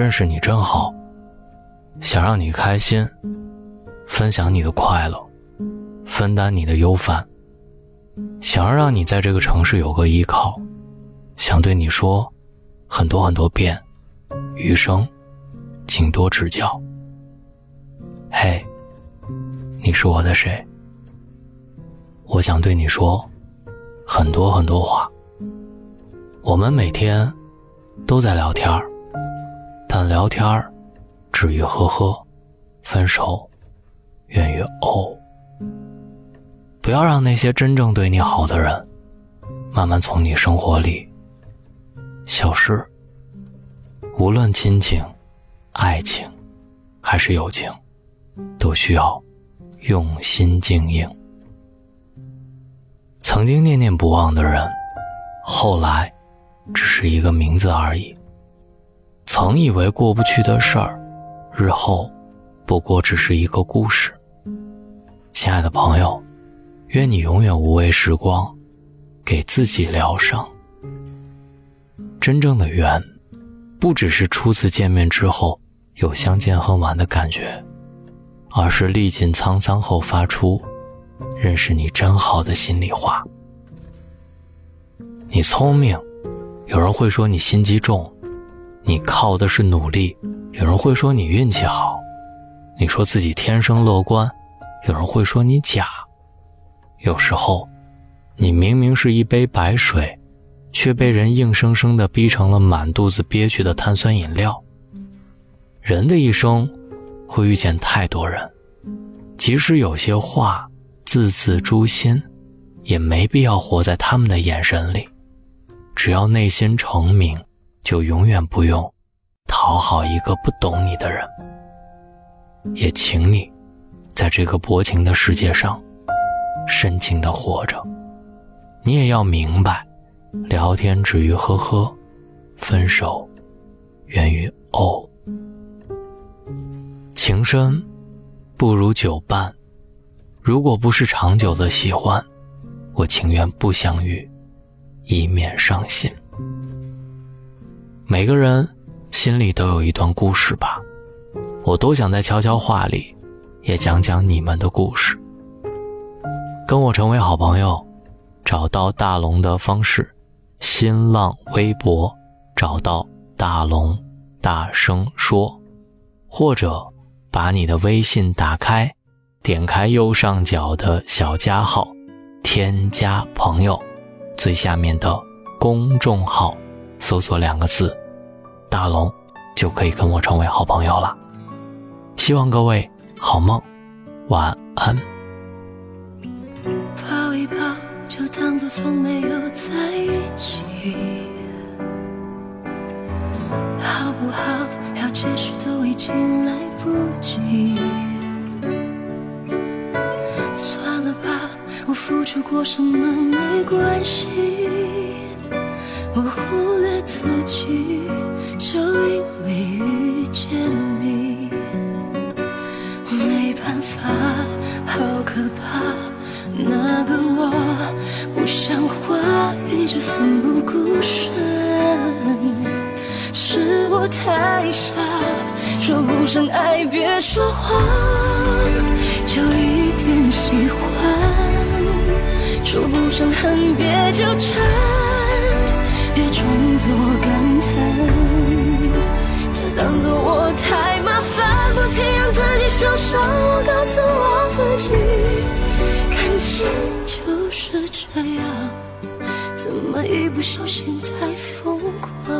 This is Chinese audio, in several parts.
认识你真好，想让你开心，分享你的快乐，分担你的忧烦，想要让你在这个城市有个依靠，想对你说很多很多遍，余生，请多指教。嘿，你是我的谁？我想对你说很多很多话。我们每天都在聊天儿。但聊天儿，止于呵呵；分手，源于哦。不要让那些真正对你好的人，慢慢从你生活里消失。无论亲情、爱情，还是友情，都需要用心经营。曾经念念不忘的人，后来只是一个名字而已。曾以为过不去的事儿，日后不过只是一个故事。亲爱的朋友，愿你永远无畏时光，给自己疗伤。真正的缘，不只是初次见面之后有相见恨晚的感觉，而是历尽沧桑后发出“认识你真好”的心里话。你聪明，有人会说你心机重。你靠的是努力，有人会说你运气好；你说自己天生乐观，有人会说你假。有时候，你明明是一杯白水，却被人硬生生的逼成了满肚子憋屈的碳酸饮料。人的一生，会遇见太多人，即使有些话字字诛心，也没必要活在他们的眼神里。只要内心澄明。就永远不用讨好一个不懂你的人，也请你在这个薄情的世界上深情的活着。你也要明白，聊天止于呵呵，分手源于哦。情深不如久伴，如果不是长久的喜欢，我情愿不相遇，以免伤心。每个人心里都有一段故事吧，我多想在悄悄话里，也讲讲你们的故事。跟我成为好朋友，找到大龙的方式：新浪微博找到大龙，大声说，或者把你的微信打开，点开右上角的小加号，添加朋友，最下面的公众号，搜索两个字。大龙就可以跟我成为好朋友了。希望各位好梦，晚安。抱一抱，就当作从没有在一起，好不好？要解释都已经来不及。算了吧，我付出过什么没关系。我忽略自己，就因为遇见你，没办法，好可怕。那个我不像话，一直奋不顾身，是我太傻。说不上爱，别说谎，就一点喜欢。说不上恨，别纠缠。受伤。我告诉我自己，感情就是这样，怎么一不小心太疯狂？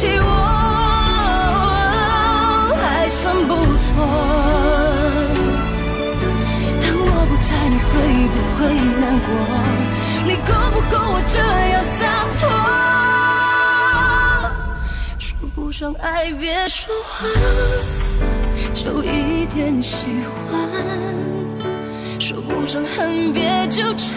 起我。还算不错。当我不在，你会不会难过？你够不够我这样洒脱？说不上爱，别说谎，就一点喜欢。说不上恨，别纠缠，